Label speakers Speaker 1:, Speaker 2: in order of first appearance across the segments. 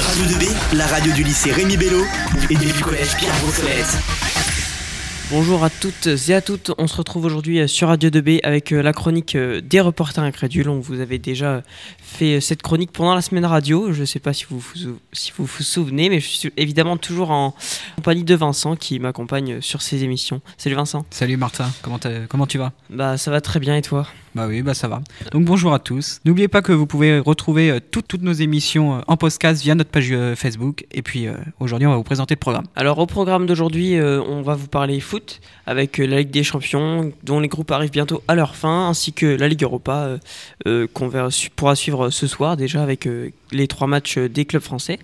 Speaker 1: Radio 2B, la radio du lycée Rémi Bello et du collège Pierre Brossolette.
Speaker 2: Bonjour à toutes et à toutes, on se retrouve aujourd'hui sur Radio 2B avec euh, la chronique euh, des reporters incrédules. On vous avait déjà fait euh, cette chronique pendant la semaine radio, je ne sais pas si vous, vous- si vous vous souvenez, mais je suis évidemment toujours en compagnie de Vincent qui m'accompagne sur ces émissions. Salut Vincent.
Speaker 3: Salut Martin, comment, t'as- comment tu vas?
Speaker 2: Bah ça va très bien et toi?
Speaker 3: Bah oui, bah ça va. Donc bonjour à tous. N'oubliez pas que vous pouvez retrouver euh, toutes, toutes nos émissions euh, en podcast via notre page euh, Facebook. Et puis euh, aujourd'hui, on va vous présenter le programme.
Speaker 2: Alors au programme d'aujourd'hui, on va vous parler foot avec la Ligue des Champions, dont les groupes arrivent bientôt à leur fin, ainsi que la Ligue Europa, qu'on verra- su- pourra suivre ce soir déjà avec les trois matchs des clubs français.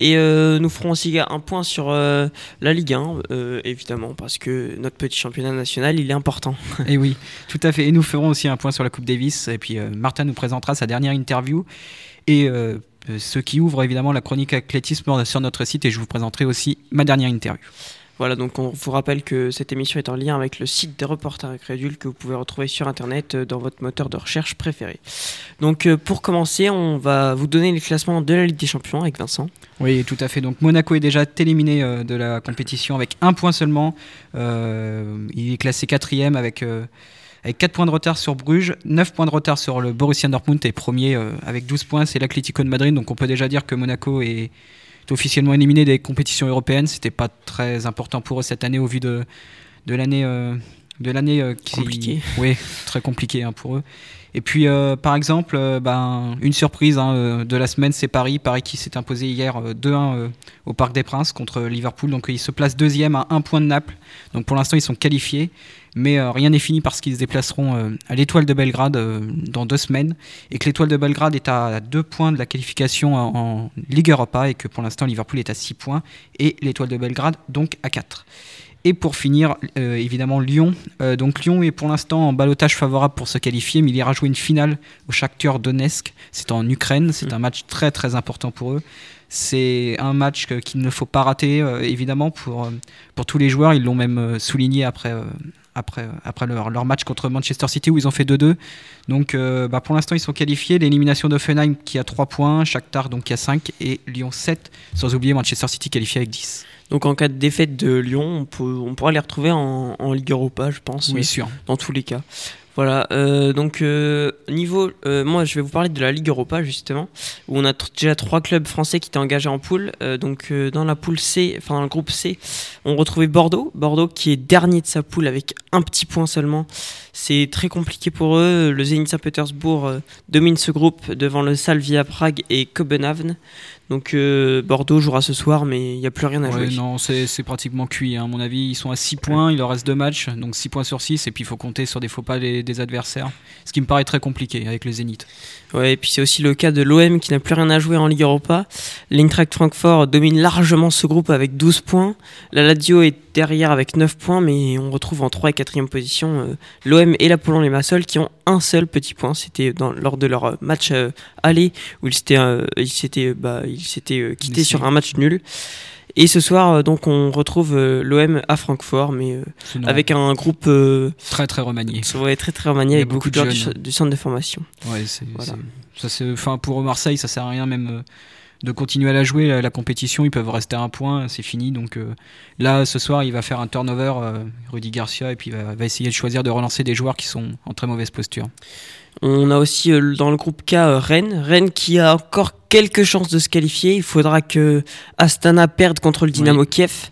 Speaker 2: Et nous ferons aussi un point sur la Ligue 1, euh, évidemment, parce que notre petit championnat national, il est important.
Speaker 3: et oui, tout à fait. Et nous ferons aussi un point sur la Coupe Davis. Et puis euh, Martin nous présentera sa dernière interview. Et euh, euh, ce qui ouvre évidemment la chronique athlétisme sur notre site. Et je vous présenterai aussi ma dernière interview.
Speaker 2: Voilà, donc on vous rappelle que cette émission est en lien avec le site des reporters incrédules que vous pouvez retrouver sur internet dans votre moteur de recherche préféré. Donc pour commencer, on va vous donner les classements de la Ligue des Champions avec Vincent.
Speaker 3: Oui, tout à fait. Donc Monaco est déjà éliminé de la compétition avec un point seulement. Il est classé quatrième avec, avec 4 points de retard sur Bruges, 9 points de retard sur le Borussia Dortmund et premier euh, avec 12 points, c'est l'Atlético de Madrid. Donc on peut déjà dire que Monaco est, officiellement éliminé des compétitions européennes. C'était pas très important pour eux cette année au vu de, de l'année euh, de l'année euh, qui
Speaker 2: Compliquée.
Speaker 3: Oui, très compliqué hein, pour eux. Et puis, euh, par exemple, euh, ben, une surprise hein, de la semaine, c'est Paris. Paris qui s'est imposé hier euh, 2-1 euh, au Parc des Princes contre Liverpool. Donc, ils se placent deuxième à un point de Naples. Donc, pour l'instant, ils sont qualifiés. Mais euh, rien n'est fini parce qu'ils se déplaceront euh, à l'Étoile de Belgrade euh, dans deux semaines. Et que l'Étoile de Belgrade est à deux points de la qualification en, en Ligue Europa. Et que pour l'instant, Liverpool est à 6 points. Et l'Étoile de Belgrade, donc, à 4. Et pour finir, euh, évidemment, Lyon. Euh, donc Lyon est pour l'instant en balotage favorable pour se qualifier, mais il ira jouer une finale au Shakhtar Donetsk. C'est en Ukraine, c'est
Speaker 2: Mhm.
Speaker 3: un match très très important pour eux. C'est un match qu'il ne faut pas rater, euh, évidemment, pour, euh, pour tous les joueurs. Ils l'ont même euh, souligné après, euh, après, après leur, leur match contre Manchester City où ils ont fait 2-2. Donc euh, bah, pour l'instant, ils sont qualifiés. L'élimination d'Offenheim qui a 3 points, Shakhtar donc qui a 5 et Lyon 7, sans oublier Manchester City qualifié avec 10.
Speaker 2: Donc en cas de défaite de Lyon, on, peut- on pourra les retrouver en, en Ligue Europa, je pense,
Speaker 3: Oui, sûr.
Speaker 2: dans tous les cas. Voilà, euh, donc euh, niveau, euh, moi je vais vous parler de la Ligue Europa justement, où on a déjà trois clubs français qui étaient engagés en poule. Donc dans la poule C, enfin dans le groupe C, on retrouvait Bordeaux, Bordeaux qui est dernier de sa poule avec un petit point seulement. C'est très compliqué pour eux. Le Zenit Saint-Pétersbourg domine ce groupe devant le Salvia Prague et Copenhagen. Donc euh, Bordeaux jouera ce soir, mais il n'y a plus rien à
Speaker 3: Ouais,
Speaker 2: jouer.
Speaker 3: non, c'est pratiquement cuit. hein. À mon avis, ils sont à 6 points, il leur reste 2 matchs, donc 6 points sur 6, et puis il faut compter sur des faux pas des, des adversaires. Ce qui me paraît très compliqué avec le Zénith.
Speaker 2: Ouais, et puis c'est aussi le cas de l'OM qui n'a plus rien à jouer en Ligue Europa. L'Eintracht Francfort domine largement ce groupe avec 12 points. La Lazio est derrière avec 9 points, mais on retrouve en 3 et 4 position euh, l'OM et l'Apollon Limassol qui ont un seul petit point. C'était lors de leur euh, match euh, aller où ils s'étaient euh, ils bah, ils quittés sur un match nul. Et ce soir, donc, on retrouve l'OM à Francfort, mais avec un groupe
Speaker 3: très très remanié.
Speaker 2: ouais, très très remanié avec beaucoup de joueurs du, centre de formation.
Speaker 3: Ouais, c'est,
Speaker 2: Voilà.
Speaker 3: ça, c'est, enfin, pour Marseille, ça sert à rien même de continuer à la jouer. La, la compétition, ils peuvent rester à un point, c'est fini. Donc euh, là, ce soir, il va faire un turnover, euh, Rudy Garcia, et puis il va, va essayer de choisir de relancer des joueurs qui sont en très mauvaise posture.
Speaker 2: On a aussi euh, dans le groupe K euh, Rennes. Rennes qui a encore quelques chances de se qualifier. Il faudra que Astana perde contre le Dynamo Kiev.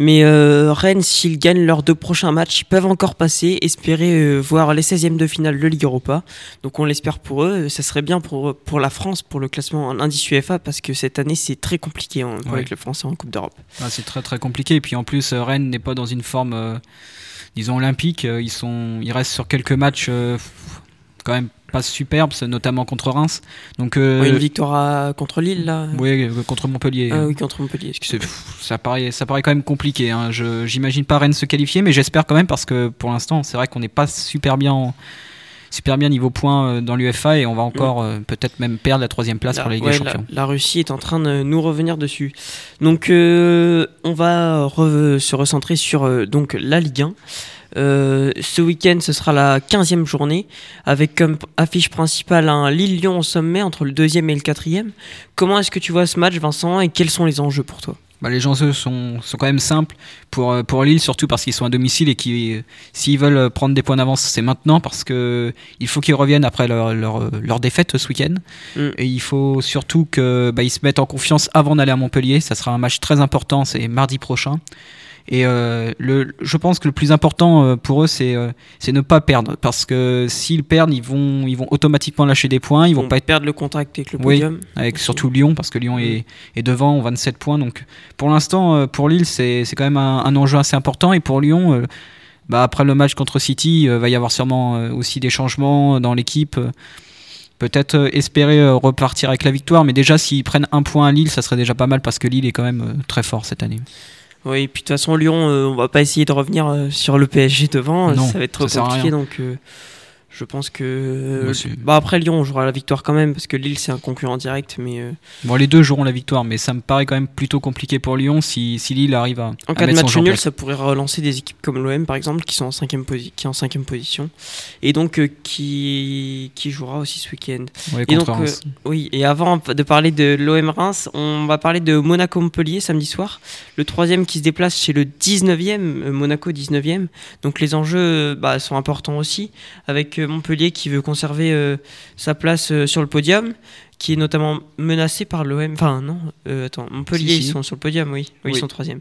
Speaker 2: Mais euh, Rennes, s'ils gagnent leurs deux prochains matchs, ils peuvent encore passer, espérer euh, voir les 16e de finale de Ligue Europa. Donc on l'espère pour eux. Ça serait bien pour, pour la France, pour le classement en indice UEFA, parce que cette année c'est très compliqué hein, pour
Speaker 3: Ouais.
Speaker 2: les clubs français en Coupe d'Europe.
Speaker 3: Ah, c'est très très compliqué. Et puis en plus, euh, Rennes n'est pas dans une forme, euh, disons, olympique. Ils, sont, ils restent sur quelques matchs quand même pas superbes, notamment contre Reims. Donc, euh,
Speaker 2: une victoire à- contre Lille là.
Speaker 3: oui, contre Montpellier.
Speaker 2: Ah oui, contre Montpellier.
Speaker 3: Pff, ça, paraît, ça paraît quand même compliqué. Hein. Je, j'imagine pas Rennes se qualifier, mais j'espère quand même parce que pour l'instant, c'est vrai qu'on n'est pas super bien, en- super bien niveau points euh, dans l'UFA et on va encore euh, peut-être même perdre la troisième place
Speaker 2: La-
Speaker 3: pour la Ligue
Speaker 2: ouais,
Speaker 3: des Champions.
Speaker 2: La, Russie est en train de nous revenir dessus. Donc, euh, on va re- se recentrer sur donc la Ligue 1. Euh, ce week-end, ce sera la 15e journée, avec comme affiche principale un Lille-Lyon au sommet entre le deuxième et le quatrième. Comment est-ce que tu vois ce match, Vincent, et quels sont les enjeux pour toi?
Speaker 3: Bah, les enjeux sont, sont quand même simples pour, euh, pour Lille, surtout parce qu'ils sont à domicile et qui, euh, s'ils veulent prendre des points d'avance, c'est maintenant parce que il faut qu'ils reviennent après leur, leur, leur défaite ce week-end.
Speaker 2: Mm.
Speaker 3: Et il faut surtout qu'ils bah, se mettent en confiance avant d'aller à Montpellier. Ça sera un match très important, c'est mardi prochain. Et euh, le, je pense que le plus important euh, pour eux, c'est euh, c'est ne pas perdre. Parce que s'ils perdent, ils vont, ils vont automatiquement lâcher des points. Ils vont pas être
Speaker 2: perdre le contact avec le
Speaker 3: Oui.
Speaker 2: podium.
Speaker 3: avec surtout Lyon, parce que Lyon est, est devant, ont 27 points. Donc pour l'instant, pour Lille, c'est quand même un, un enjeu assez important. Et pour Lyon, bah, après le match contre City, il va y avoir sûrement euh, aussi des changements dans l'équipe. Euh, Peut-être espérer repartir avec la victoire, mais déjà s'ils prennent un point à Lille, ça serait déjà pas mal parce que Lille est quand même très fort cette année.
Speaker 2: Oui, et puis de toute façon, Lyon, euh, on va pas essayer de revenir euh, sur le PSG devant.
Speaker 3: Non,
Speaker 2: ça va être trop compliqué. Donc, euh, je pense que. euh,
Speaker 3: Bah,
Speaker 2: bah, après, Lyon, on jouera la victoire quand même, parce que Lille, c'est un concurrent direct. Mais euh,
Speaker 3: Bon, les deux joueront la victoire, mais ça me paraît quand même plutôt compliqué pour Lyon si, si Lille arrive à,
Speaker 2: en
Speaker 3: à
Speaker 2: cas de match nul, ça pourrait relancer des équipes comme l'OM, par exemple, qui sont en cinquième, posi- qui est en cinquième position. Et donc, euh, qui, qui jouera aussi ce week-end.
Speaker 3: Ouais,
Speaker 2: Et donc,
Speaker 3: Reims.
Speaker 2: Oui, et avant de parler de l'OM Reims, on va parler de Monaco-Montpellier samedi soir. Le troisième qui se déplace chez le 19e, euh, Monaco 19e. Donc les enjeux euh, bah, sont importants aussi, avec Montpellier qui veut conserver euh, sa place euh, sur le podium, qui est notamment menacé par l'OM. Enfin non, euh, attends, Montpellier
Speaker 3: Si, si.
Speaker 2: ils sont sur le podium, oui, oui,
Speaker 3: Oui.
Speaker 2: ils sont troisième.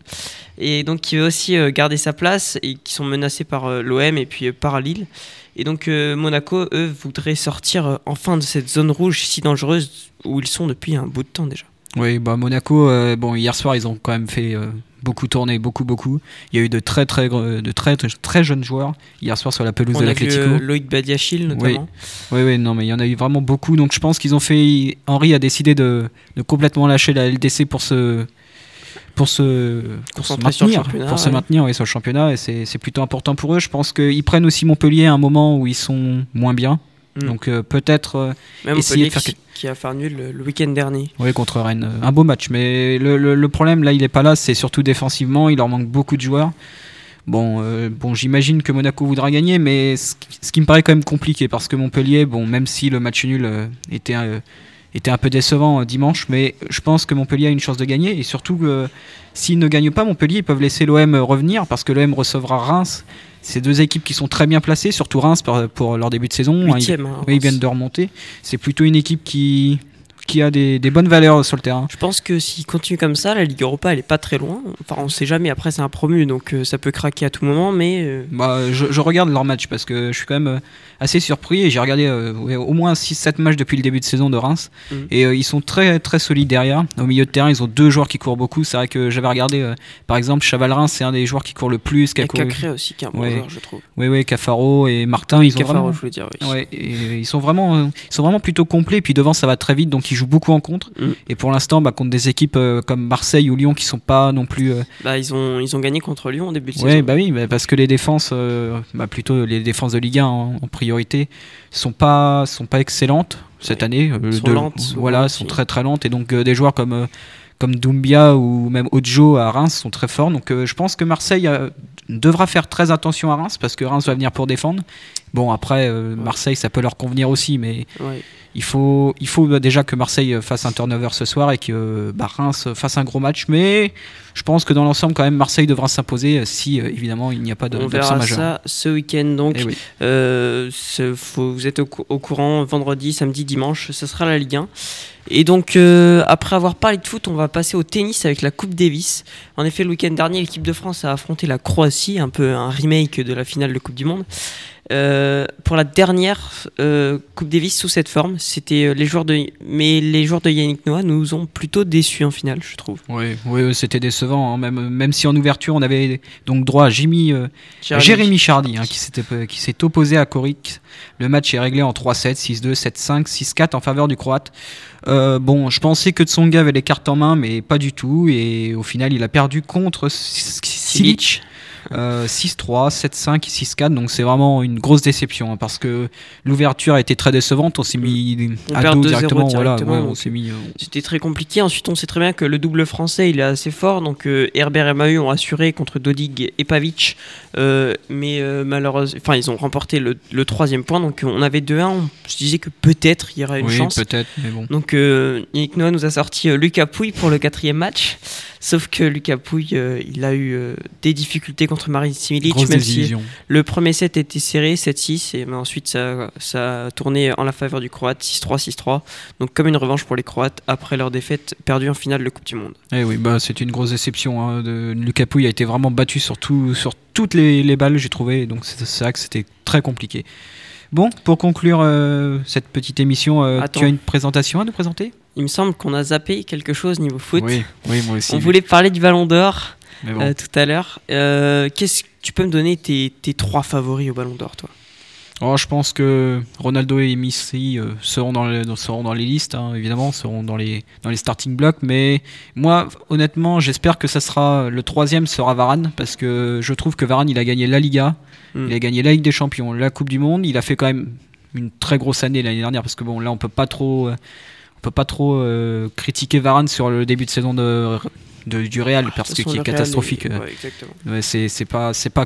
Speaker 2: Et donc qui veut aussi garder sa place et qui sont menacés par l'OM et puis par Lille. Et donc Monaco, eux, voudraient sortir enfin de cette zone rouge si dangereuse où ils sont depuis un bout de temps déjà.
Speaker 3: Oui, bah Monaco, bon, hier soir, ils ont quand même fait beaucoup tourner, beaucoup, beaucoup. Il y a eu de très, très, de très, très, très jeunes joueurs hier soir sur la pelouse
Speaker 2: On
Speaker 3: de l'Atlético.
Speaker 2: euh, Loïc Badiachil notamment.
Speaker 3: Oui, oui, non, mais il y en a eu vraiment beaucoup. Donc je pense qu'ils ont fait. Henri a décidé de, de complètement lâcher la LDC pour se. Pour se, pour se maintenir, pour se maintenir oui, sur le championnat, et c'est plutôt important pour eux. Je pense qu'ils prennent aussi Montpellier à un moment où ils sont moins bien.
Speaker 2: Mm.
Speaker 3: Donc euh, peut-être euh,
Speaker 2: Même
Speaker 3: essayer de faire
Speaker 2: qui, qui a fait un nul le, le week-end dernier.
Speaker 3: Oui, contre Rennes. euh, Un beau match. Mais le, le- le problème, là, il n'est pas là. C'est surtout défensivement. Il leur manque beaucoup de joueurs. Bon, euh, bon j'imagine que Monaco voudra gagner, mais ce, qui- ce qui me paraît quand même compliqué, parce que Montpellier, bon, même si le match nul euh, était, était un peu décevant euh, dimanche, mais je pense que Montpellier a une chance de gagner. Et surtout, que s'ils ne gagnent pas, Montpellier, ils peuvent laisser l'OM revenir, parce que l'OM recevra Reims. C'est deux équipes qui sont très bien placées, surtout Reims pour, pour leur début de saison. hein. Ils-
Speaker 2: hein,
Speaker 3: oui, ils
Speaker 2: Reims.
Speaker 3: viennent de remonter. C'est plutôt une équipe qui, qui a des, des bonnes valeurs sur le terrain.
Speaker 2: Je pense que s'il continue comme ça, la Ligue Europa elle est pas très loin. Enfin, on sait jamais. Après, c'est un promu, donc euh, ça peut craquer à tout moment. Mais euh,
Speaker 3: Bah, je, je regarde leur match parce que je suis quand même euh, assez surpris et j'ai regardé ouais, au moins 6-7 matchs depuis le début de saison de Reims
Speaker 2: Mhm.
Speaker 3: et ils sont très très solides derrière. Au milieu de terrain, ils ont deux joueurs qui courent beaucoup. C'est vrai que j'avais regardé par exemple Chaval Reims, c'est un des joueurs qui court le plus.
Speaker 2: a
Speaker 3: Qui a couru-
Speaker 2: Cacré aussi qui est un bon
Speaker 3: Ouais.
Speaker 2: joueur, je trouve.
Speaker 3: Oui, oui, Cafaro et Martin, ils ont
Speaker 2: Cafaro,
Speaker 3: vraiment.
Speaker 2: je voulais dire. Oui.
Speaker 3: Ouais, et ils sont vraiment, ils sont vraiment plutôt complets. Puis devant, ça va très vite, donc ils jouent beaucoup en contre.
Speaker 2: Mm.
Speaker 3: Et pour l'instant, bah, contre des équipes euh, comme Marseille ou Lyon qui sont pas non plus euh,
Speaker 2: Bah, ils ont ils ont gagné contre Lyon au début de
Speaker 3: Ouais,
Speaker 2: saison.
Speaker 3: bah oui, bah parce que les défenses, euh, bah plutôt les défenses de Ligue 1 en, en priorité, sont pas sont pas excellentes cette
Speaker 2: Ouais.
Speaker 3: année.
Speaker 2: Sont lentes,
Speaker 3: voilà,
Speaker 2: aussi.
Speaker 3: sont très très lentes et donc des joueurs comme comme Doumbia ou même Ojo à Reims sont très forts. Donc euh, je pense que Marseille euh, devra faire très attention à Reims parce que Reims va venir pour défendre. Bon après euh, Marseille ça peut leur convenir aussi, mais
Speaker 2: Ouais.
Speaker 3: il faut, il faut déjà que Marseille fasse un turnover ce soir et que bah, Reims fasse un gros match. Mais je pense que dans l'ensemble, quand même, Marseille devra s'imposer si euh, évidemment il n'y a pas de
Speaker 2: On verra
Speaker 3: majeur.
Speaker 2: ça ce week-end donc.
Speaker 3: Eh oui.
Speaker 2: Euh, faut- vous êtes au, cou- au courant vendredi, samedi, dimanche, ce sera la Ligue 1. Et donc, euh, après avoir parlé de foot, on va passer au tennis avec la Coupe Davis. En effet, le week-end dernier, l'équipe de France a affronté la Croatie, un peu un remake de la finale de Coupe du Monde. Euh, pour la dernière euh, Coupe Davis sous cette forme, c'était euh, les joueurs de, mais les joueurs de Yannick Noah nous ont plutôt déçus en finale, je trouve.
Speaker 3: Oui, oui, c'était décevant. hein. Même, même si en ouverture, on avait donc droit à Jimmy,
Speaker 2: Jérémy.
Speaker 3: Chardy hein, qui s'était qui s'est opposé à Korik. Le match est réglé en 3-7, 6-2, 7-5, 6-4 en faveur du Croate. Euh, bon, je pensais que Tsonga avait les cartes en main, mais pas du tout. Et au final, il a perdu contre Silic. Euh, 6-3, 7-5 6-4. Donc c'est vraiment une grosse déception hein, parce que l'ouverture a été très décevante. On s'est mis
Speaker 2: On
Speaker 3: à dos
Speaker 2: 2-0
Speaker 3: directement. Voilà,
Speaker 2: directement,
Speaker 3: ouais, on
Speaker 2: donc
Speaker 3: s'est mis. euh,
Speaker 2: C'était très compliqué. Ensuite, on sait très bien que le double français, il est assez fort. Donc, euh, Herbert et Maheu ont assuré contre Dodig et Pavic. Euh, mais euh, malheureusement, enfin, ils ont remporté le, le troisième point. Donc, on avait 2-1. On se disait que peut-être il y aurait une
Speaker 3: oui,
Speaker 2: chance.
Speaker 3: peut-être, mais bon.
Speaker 2: Donc, euh, Yannick Noah nous a sorti euh, Lucas Pouille pour le quatrième match. Sauf que Lucas Pouille, euh, il a eu euh, des difficultés contre
Speaker 3: Grosse
Speaker 2: même si le premier set était serré, 7-6, et ensuite ça, ça a tourné en la faveur du Croate, 6-3, 6-3. Donc comme une revanche pour les Croates après leur défaite perdue en finale de Coupe du Monde.
Speaker 3: Eh oui, bah, c'est une grosse déception. Hein, de... Lucas Pouille a été vraiment battu sur, tout- sur toutes les, les balles, j'ai trouvé. Donc c'est vrai que c'était très compliqué. Bon, pour conclure euh, cette petite émission, euh, tu as une présentation à nous présenter?
Speaker 2: Il me semble qu'on a zappé quelque chose niveau foot.
Speaker 3: Oui, oui, moi aussi.
Speaker 2: On voulait parler du Ballon d'Or
Speaker 3: bon.
Speaker 2: euh, tout à l'heure. Euh, Qu'est-ce que tu peux me donner tes, tes trois favoris au Ballon d'Or, toi?
Speaker 3: Oh, je pense que Ronaldo et Messi euh, seront, dans les, dans- seront dans les listes, hein, évidemment, seront dans les, dans les starting blocks. Mais moi, honnêtement, j'espère que ça sera le troisième sera Varane parce que je trouve que Varane, il a gagné la Liga,
Speaker 2: Mm.
Speaker 3: il a gagné la Ligue des Champions, la Coupe du Monde. Il a fait quand même une très grosse année l'année dernière parce que bon, là, on peut pas trop, on peut pas trop euh, critiquer Varane sur le début de saison de, de- du Real parce
Speaker 2: De
Speaker 3: que qui est catastrophique.
Speaker 2: est-
Speaker 3: euh,
Speaker 2: ouais.
Speaker 3: Ouais, c'est c'est pas c'est pas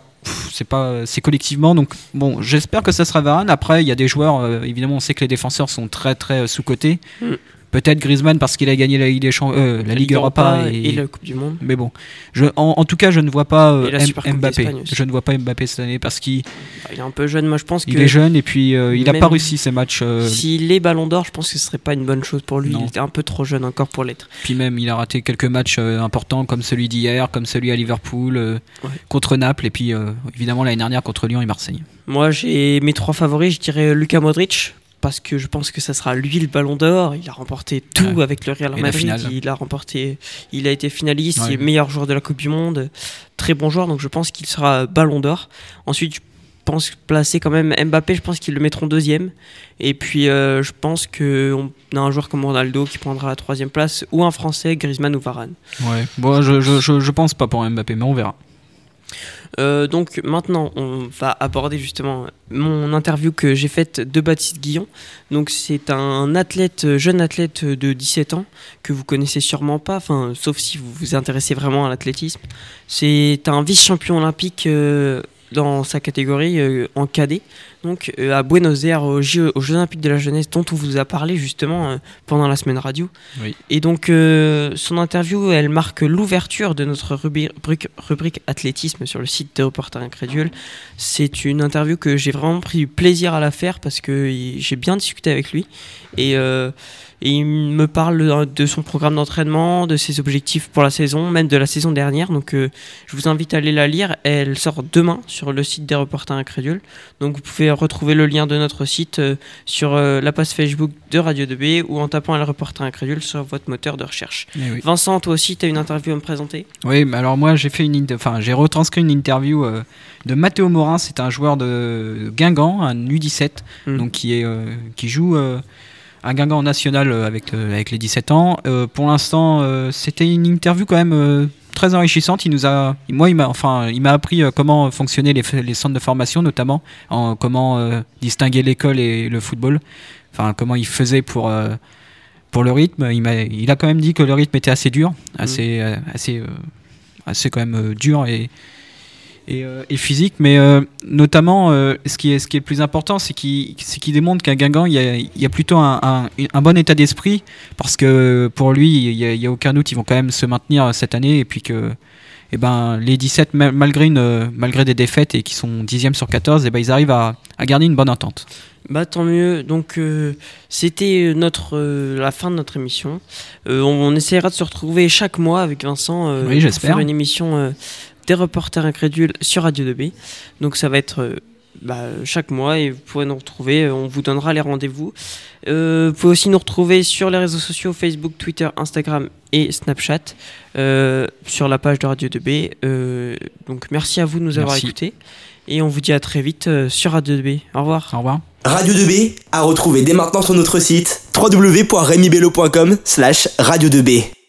Speaker 3: c'est pas c'est collectivement donc bon j'espère que ça sera Varane après il y a des joueurs euh, évidemment on sait que les défenseurs sont très très sous cotés
Speaker 2: Mm.
Speaker 3: Peut-être Griezmann parce qu'il a gagné la Ligue des Champ- euh, la Ligue Europa et,
Speaker 2: et la Coupe du Monde.
Speaker 3: mais bon je, en, en tout cas je ne vois pas euh, Mbappé je ne vois pas Mbappé cette année parce qu'il
Speaker 2: Il est un peu jeune, moi je pense
Speaker 3: il
Speaker 2: que
Speaker 3: est jeune et puis euh, il a
Speaker 2: même
Speaker 3: pas réussi ses matchs
Speaker 2: s'il est Ballon d'Or, je pense que ce serait pas une bonne chose pour lui.
Speaker 3: Non.
Speaker 2: Il était un peu trop jeune encore pour l'être.
Speaker 3: puis même il a raté quelques matchs importants comme celui d'hier comme celui à Liverpool
Speaker 2: Ouais.
Speaker 3: contre Naples et puis évidemment l'année dernière contre Lyon et Marseille
Speaker 2: Moi j'ai mes trois favoris, je dirais Luka Modric. Parce que je pense que ça sera lui le ballon d'or. Il a remporté tout
Speaker 3: Ouais.
Speaker 2: avec le Real Madrid. Il a remporté, il a été finaliste,
Speaker 3: Ouais.
Speaker 2: il est meilleur joueur de la Coupe du Monde, très bon joueur. Donc je pense qu'il sera ballon d'or. Ensuite, je pense placer quand même Mbappé. Je pense qu'ils le mettront deuxième. Et puis euh, je pense que on a un joueur comme Ronaldo qui prendra la troisième place ou un Français, Griezmann ou Varane.
Speaker 3: ouais bon je, je, je, je pense pas pour Mbappé mais on verra
Speaker 2: Euh, donc maintenant, on va aborder justement mon interview que j'ai faite de Baptiste Guillon. Donc c'est un athlète, jeune athlète de 17 ans que vous connaissez sûrement pas, enfin sauf si vous vous intéressez vraiment à l'athlétisme. C'est un vice-champion olympique euh, dans sa catégorie euh, en cadet, donc euh, à Buenos Aires aux Jeux, aux Jeux Olympiques de la jeunesse dont on vous a parlé justement euh, pendant la semaine radio.
Speaker 3: Oui.
Speaker 2: Et donc son interview, elle marque l'ouverture de notre rubrique, rubrique athlétisme sur le site de Reporter Incrédule. C'est une interview que j'ai vraiment pris du plaisir à la faire parce que j'ai bien discuté avec lui et, et il me parle de son programme d'entraînement, de ses objectifs pour la saison, même de la saison dernière. Donc euh, je vous invite à aller la lire. Elle sort demain sur le site des Reporters Incrédules. Donc vous pouvez retrouver le lien de notre site euh, sur euh, la page Facebook de Radio 2B ou en tapant le Reporter Incrédule sur votre moteur de recherche.
Speaker 3: Eh oui.
Speaker 2: Vincent, toi aussi, tu as une interview à me présenter?
Speaker 3: Oui, mais alors moi j'ai fait une, enfin j'ai retranscrit une interview de Mathéo Morin, c'est un joueur de Guingamp, un U17,
Speaker 2: Mm.
Speaker 3: donc qui est qui joue à Guingamp national euh, avec euh, avec les 17 ans. Euh, pour l'instant, c'était une interview quand même très enrichissante. Il nous a, moi il m'a, enfin il m'a appris comment fonctionnaient les, centres de formation, notamment en comment euh, distinguer l'école et le football. Enfin comment il faisait pour euh, pour le rythme. Il m'a, il a quand même dit que le rythme était assez dur, assez euh, assez euh, assez quand même dur et, et, euh, et physique, mais euh, notamment euh, ce, qui est, ce qui est le plus important, c'est qu'il qu'il démontre qu'à Guingamp, il y a, il y a plutôt un, un- un bon état d'esprit, parce que pour lui, il n'y a, aucun doute, ils vont quand même se maintenir cette année, et puis que eh ben, les 17, ma- malgré, une, malgré des défaites et qui sont 10e sur 14, eh ben, ils arrivent à, à garder une bonne entente.
Speaker 2: Bah tant mieux. Donc euh, c'était notre euh, la fin de notre émission. Euh, on, on essaiera de se retrouver chaque mois avec Vincent.
Speaker 3: Oui,
Speaker 2: pour
Speaker 3: j'espère.
Speaker 2: Faire une émission des reporters incrédules sur Radio 2B. Donc ça va être euh, bah, chaque mois et vous pourrez nous retrouver. euh, On vous donnera les rendez-vous. Euh, vous pouvez aussi nous retrouver sur les réseaux sociaux Facebook, Twitter, Instagram et Snapchat euh, sur la page de Radio 2B. Euh, donc merci à vous de nous avoir
Speaker 3: Merci.
Speaker 2: écoutés et on vous dit à très vite euh, sur Radio 2B. Au revoir.
Speaker 3: Au revoir.
Speaker 1: Radio 2B à retrouver dès maintenant sur notre site www.remibello.com slash radio 2B.